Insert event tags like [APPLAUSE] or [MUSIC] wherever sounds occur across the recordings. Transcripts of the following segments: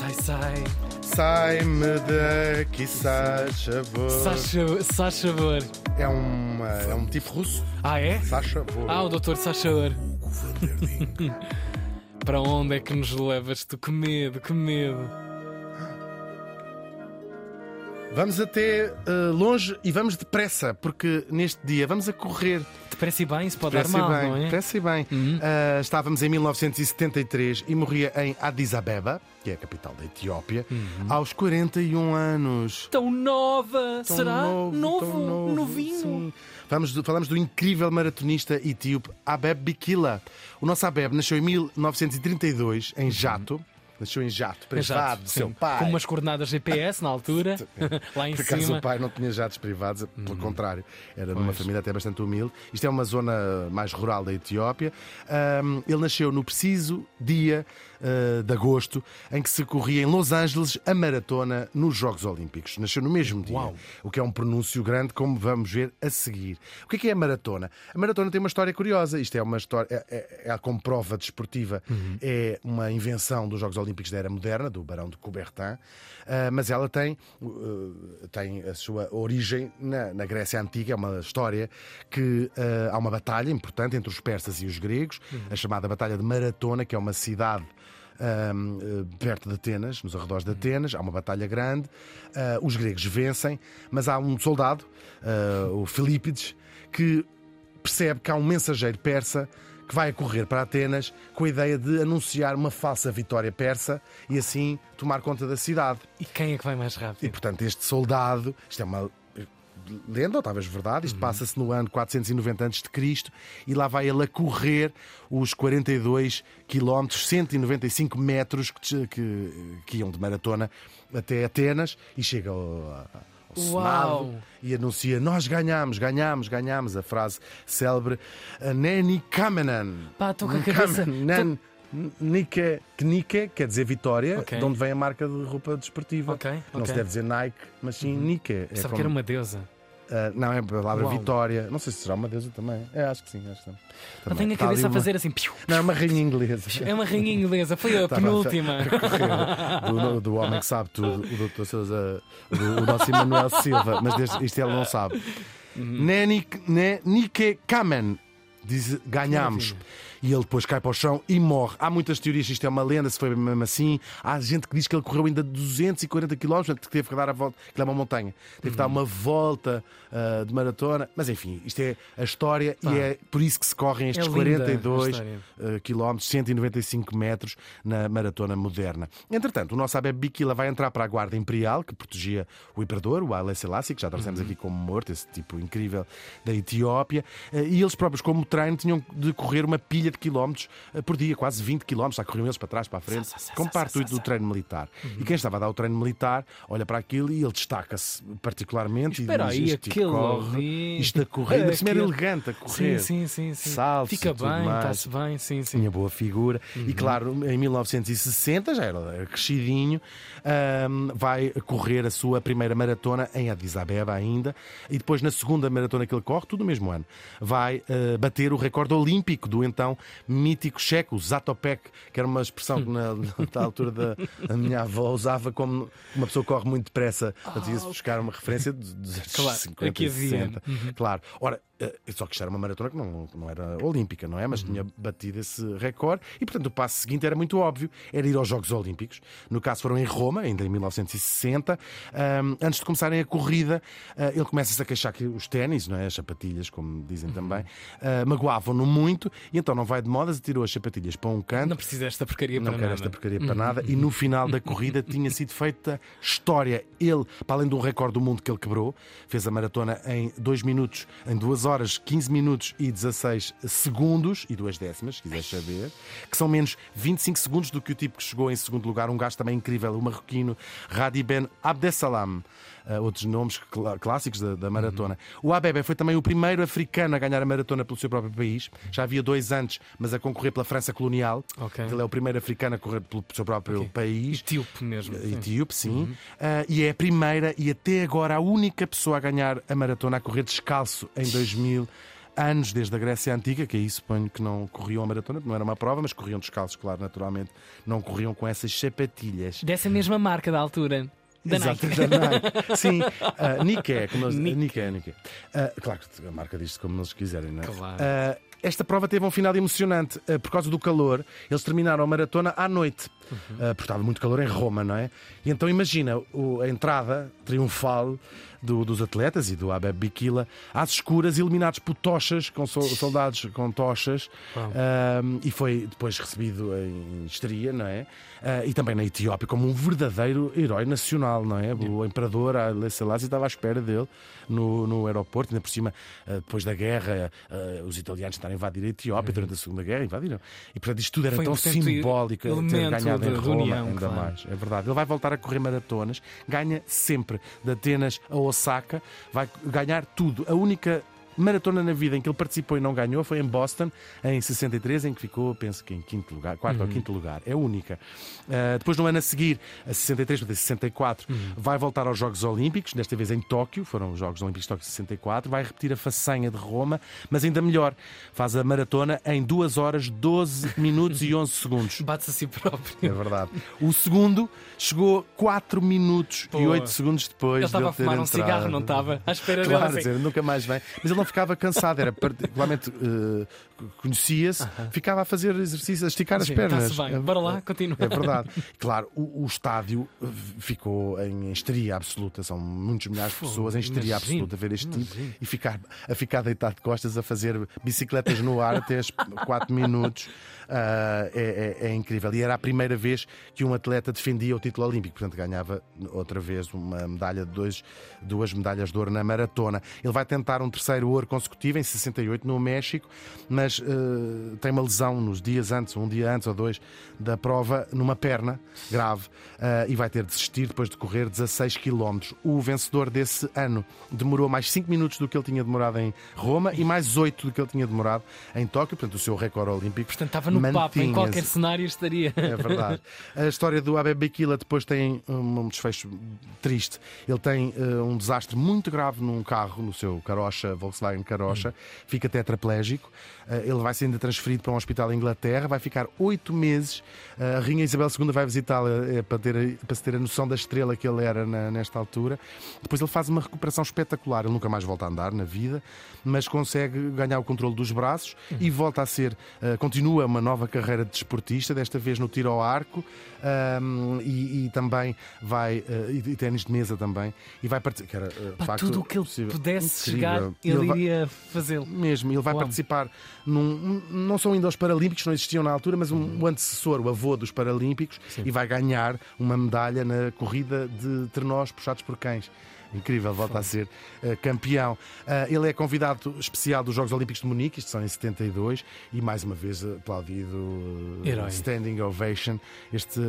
Sai, sai. Sai-me daqui, Sasha Sasha, Sasha Bor. É, uma, é um tipo russo. Ah, é? Sasha Vor. Ah, o Dr. Sasha Bor. Para onde é que nos levas tu? Que medo, que medo. Vamos até uh, longe e vamos depressa, porque neste dia vamos a correr. Depressa e bem, isso pode dar Depressa mal, bem, não é? bem. Uhum. Uh, estávamos em 1973 e morria em Addis Abeba, que é a capital da Etiópia, Uhum. aos 41 anos. Tão nova! Tão Será? novo, novo, novo, novinho. sim. Vamos do- falamos do incrível maratonista etíope Abeb Bikila. O nosso Abeb nasceu em 1932 em Jato. Nasceu em Jato, privado Uhum. Do seu pai. Com umas coordenadas GPS na altura, [LAUGHS] [LAUGHS] lá em Por acaso cima. Uhum. o pai não tinha jatos privados, pelo contrário, era numa família até bastante humilde. Isto é uma zona mais rural da Etiópia. Ahm, ele nasceu no preciso dia ah, de agosto em que se corria em Los Angeles a maratona nos Jogos Olímpicos. Nasceu no mesmo dia, Uau. o que é um pronúncio grande, como vamos ver a seguir. O que é que é a maratona? A maratona tem uma história curiosa. Isto é uma história, é, é, é como prova desportiva, é uma invenção dos Jogos Olímpicos da Era Moderna, do Barão de Coubertin, ah, mas ela tem, uh, tem a sua origem na, na Grécia Antiga. É uma história que ah, há uma batalha importante entre os persas e os gregos, a chamada Batalha de Maratona, que é uma cidade. eh, perto de Atenas, nos arredores de Atenas, há uma batalha grande. ah, os gregos vencem, mas há um soldado, ah, o Filípides, que percebe que há um mensageiro persa que vai correr para Atenas com a ideia de anunciar uma falsa vitória persa e assim tomar conta da cidade. E quem é que vai mais E rápido? portanto, este soldado, isto é uma lenda, ou talvez verdade, isto passa-se no ano 490 a.C. e lá vai ele a correr os 42 km, 195 metros que, que, que iam de maratona até Atenas e chega ao, Uau! E anuncia: Nós ganhamos, ganhamos, ganhamos. A frase célebre Neni Kamenan. Pá, estou com a cabeça- Nan, Nike, Nike quer dizer vitória, Ok. de onde vem a marca de roupa desportiva. Ok, Não se deve dizer Nike, mas sim Nike. É Pensava como- que era uma deusa. Ah, não, é a palavra Uau. vitória. Não sei se será uma deusa também. É, acho que sim. Acho que sim. Não tenho a Está cabeça a uma- fazer assim. piu. Não, é uma rainha inglesa. [LAUGHS] É uma rainha inglesa, foi a Estava penúltima. a do, do homem que sabe tudo, o doutor Sousa, o, o nosso Emanuel Silva, mas desde, isto ele não sabe. Uhum. Nike Kamen diz ganhamos. E ele depois cai para o chão e morre. Há muitas teorias se isto é uma lenda, se foi mesmo assim. Há gente que diz que ele correu ainda 240 km, que teve que dar a volta, que é uma montanha. Teve que dar uma volta ah, de maratona. Mas enfim, isto é a história e é por isso que se correm estes É linda a 42 história. uh, quilómetros, 195 metros na maratona moderna. Entretanto, o nosso Abeb Bikila vai entrar para a Guarda Imperial, que protegia o Imperador, o Haile Selassie, que já trouxemos Uhum. aqui como morto, esse tipo incrível da Etiópia, uh, e eles próprios, como treino, tinham de correr uma pilha de quilómetros uh, por dia, quase 20 quilómetros, já corriam eles para trás, para a frente, como parte do treino militar. Uhum. E quem estava a dar o treino militar olha para aquilo e ele destaca-se particularmente Espera e diz, aí, "Este tipo aquele corre, ali- isto a correr, ainda por cima era Aquele- elegante a correr. Sim, sim, sim. Fica bem, está-se bem, sim, sim. Tinha boa figura. E claro, em 1960, já era crescidinho, ahm, vai correr a sua primeira maratona em Addis Abeba ainda. E depois, na segunda maratona que ele corre, tudo no mesmo ano, vai ah, bater o recorde olímpico do então mítico checo, Zatopek, que era uma expressão que na, na [LAUGHS] altura da a minha avó usava como uma pessoa corre muito depressa. Portanto, ia-se buscar uma referência dos anos Claro, 50 aqui e havia. 60. Claro. Ora, eh, só que isto era uma maratona que não, não era olímpica, não é? Mas tinha batido esse recorde e, portanto, o passo seguinte era muito óbvio: era ir aos Jogos Olímpicos. No caso, foram em Roma, ainda em 1960. Ahm, antes de começarem a corrida, ah, ele começa-se a queixar que os ténis, não é? As sapatilhas, como dizem também, ah, magoavam-no muito e então não vai de modas e tirou as sapatilhas para um canto. Não precisa desta porcaria Não para quero nada. esta porcaria para nada. E no final da corrida tinha sido feita história. Ele, para além de um recorde do mundo que ele quebrou, fez a maratona em 2 minutos, em 2 horas, 15 minutos e 16 segundos e 2 décimas, se quiser saber, que são menos 25 segundos do que o tipo que chegou em segundo lugar, um gajo também incrível, o marroquino Radi Ben Abdessalam. Uh, outros nomes clá- clássicos da, da maratona. O Abebe foi também o primeiro africano a ganhar a maratona pelo seu próprio país. Já havia dois antes, mas a concorrer pela França colonial. Ok. Ele é o primeiro africano a correr pelo seu próprio Ok. país. Etíope mesmo. sim. Etíope, sim. Ah, e é a primeira e até agora a única pessoa a ganhar a maratona a correr descalço em 2000. anos desde a Grécia Antiga, que aí suponho que não corriam a maratona, não era uma prova, mas corriam descalços, claro, naturalmente. Não corriam com essas sapatilhas. Dessa mesma marca da altura. Da Exato, Nike. da Nike. [LAUGHS] Sim, uh, Nike, como eles, Nike. Nike, Nike. Uh, claro que a marca diz como eles quiserem, não é? Claro. Uh, esta prova teve um final emocionante uh, por causa do calor. Eles terminaram a maratona à noite, Uhum. uh, porque estava muito calor em Roma, não é? E então imagina o- a entrada triunfal do- dos atletas e do Abeb Bikila às escuras, eliminados por tochas, com sol- soldados com tochas, um, e foi depois recebido em histeria, não é? Uh, e também na Etiópia como um verdadeiro herói nacional, não é? O imperador Haile Selassie estava à espera dele no, no aeroporto, ainda por cima, uh, depois da guerra, uh, os italianos tentaram invadir a Etiópia durante a Segunda Guerra, invadiram. E portanto isto tudo era. Foi tão simbólico ter ganhado em Roma, união, ainda claro. mais. É verdade. Ele vai voltar a correr maratonas, ganha sempre de Atenas a Osaka, vai ganhar tudo. A única maratona na vida em que ele participou e não ganhou foi em Boston, em 63, em que ficou, penso que em quinto lugar, quarto ou quinto lugar. É a única. Uh, depois, no ano a seguir, a 63, portanto, 64, vai voltar aos Jogos Olímpicos, desta vez em Tóquio, foram os Jogos Olímpicos de Tóquio 64, vai repetir a façanha de Roma, mas ainda melhor, faz a maratona em 2 horas, 12 [LAUGHS] minutos e 11 segundos. Bate-se a si É próprio. verdade. O segundo chegou 4 minutos Pô. e 8 segundos depois Ele estava a ter fumar um entrado. cigarro, não estava? À espera Claro, dele dizer, nunca mais vem. Mas ele não ficava cansado, era particularmente [LAUGHS] eh, conhecia-se, ficava a fazer exercícios, a esticar Sim, as pernas. bem. É- Bora lá, continua. É verdade. [LAUGHS] Claro, o, o estádio eh, ficou em histeria absoluta. São muitos milhares de pessoas em histeria absoluta a ver este tipo imagino. e ficar, a ficar deitado de costas a fazer bicicletas no ar até as 4 minutos. Ah, é, é- é incrível. E era a primeira vez que um atleta defendia o título olímpico, portanto ganhava outra vez uma medalha de dois, duas medalhas de ouro na maratona. Ele vai tentar um terceiro ouro consecutivo em 68 no México, mas ah, tem uma lesão nos dias antes, um dia antes ou dois da prova, numa perna grave ah, e vai ter de desistir depois de correr 16 km. O vencedor desse ano demorou mais 5 minutos do que ele tinha demorado em Roma e mais 8 do que ele tinha demorado em Tóquio, portanto, o seu recorde olímpico. Portanto, estava no papo, em qualquer cenário estaria. É verdade. A história do Abebe Bikila depois tem um desfecho triste. Ele tem eh, um desastre muito grave num carro, no seu carocha, Volkswagen Carocha, fica tetraplégico. Eh, ele vai ser ainda transferido para um hospital em Inglaterra, vai ficar oito meses. Eh, a Rainha Isabel II vai visitá-lo eh, para, ter, a- para se ter a noção da estrela que ele era na- nesta altura. Depois ele faz uma recuperação espetacular. Ele nunca mais volta a andar na vida, mas consegue ganhar o controle dos braços e volta a ser, continua uma nova carreira de desportista, desta vez no tiro ao arco ahm, e, e também vai, e, e ténis de mesa também, e vai participar. era, Pá, facto, tudo o que ele possível. pudesse Incrível. chegar, ele ele iria fazê-lo. mesmo, ele vai Uau. participar num. Não são ainda os Paralímpicos, não existiam na altura, mas um, o antecessor, o avô dos Paralímpicos, e vai ganhar uma medalha na corrida de trenós puxados por cães. Incrível, volta a ser eh, campeão. Ah, ele é convidado especial dos Jogos Olímpicos de Munique, isto são em 72, e mais uma vez aplaudido Herói. standing ovation. Este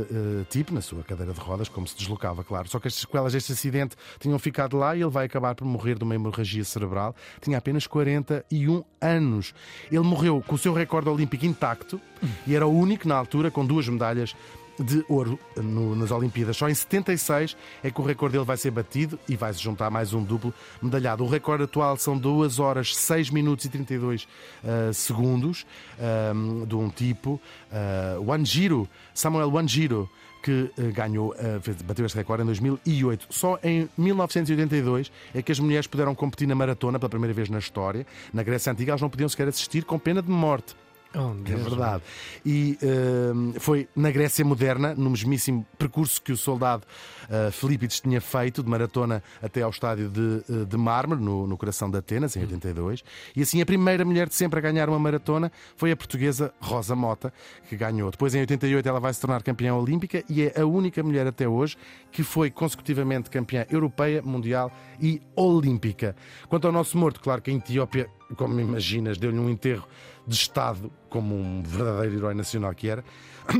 tipo, na sua cadeira de rodas, como se deslocava, claro. Só que as sequelas deste acidente tinham ficado lá e ele vai acabar por morrer de uma hemorragia cerebral. Tinha apenas 41 anos. Ele morreu com o seu recorde olímpico intacto e era o único na altura com duas medalhas de ouro no- nas Olimpíadas. Só em 76 é que o recorde dele vai ser batido e vai se juntar mais um duplo medalhado. O recorde atual são 2 horas 6 minutos e 32 ah, segundos ah, de um tipo, uh, Wanjiro, Samuel Wanjiro que eh, ganhou, eh, bateu este recorde em 2008. Só em 1982 é que as mulheres puderam competir na maratona pela primeira vez na história. Na Grécia Antiga elas não podiam sequer assistir com pena de morte. Oh, É verdade. E hum, foi na Grécia Moderna, no mesmíssimo percurso que o soldado uh, Filipides tinha feito, de maratona até ao estádio de, uh, de mármore, no, no coração de Atenas, em 82. E assim, a primeira mulher de sempre a ganhar uma maratona foi a portuguesa Rosa Mota, que ganhou. Depois, em 88, ela vai se tornar campeã olímpica e é a única mulher até hoje que foi consecutivamente campeã europeia, mundial e olímpica. Quanto ao nosso morto, claro que a Etiópia, como imaginas, deu-lhe um enterro de Estado como um verdadeiro herói nacional que era.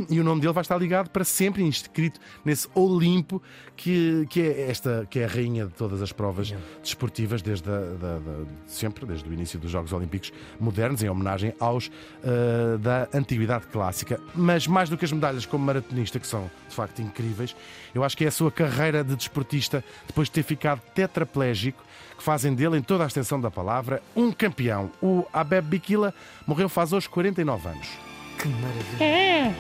E o nome dele vai estar ligado para sempre, inscrito nesse Olimpo, que, que, é, esta, que é a rainha de todas as provas desportivas, desde a, da, da, sempre, desde o início dos Jogos Olímpicos modernos, em homenagem aos uh, da Antiguidade Clássica. Mas mais do que as medalhas como maratonista, que são de facto incríveis, eu acho que é a sua carreira de desportista, depois de ter ficado tetraplégico, que fazem dele, em toda a extensão da palavra, um campeão. O Abeb Bikila morreu faz hoje 49 anos. Que maravilha! É.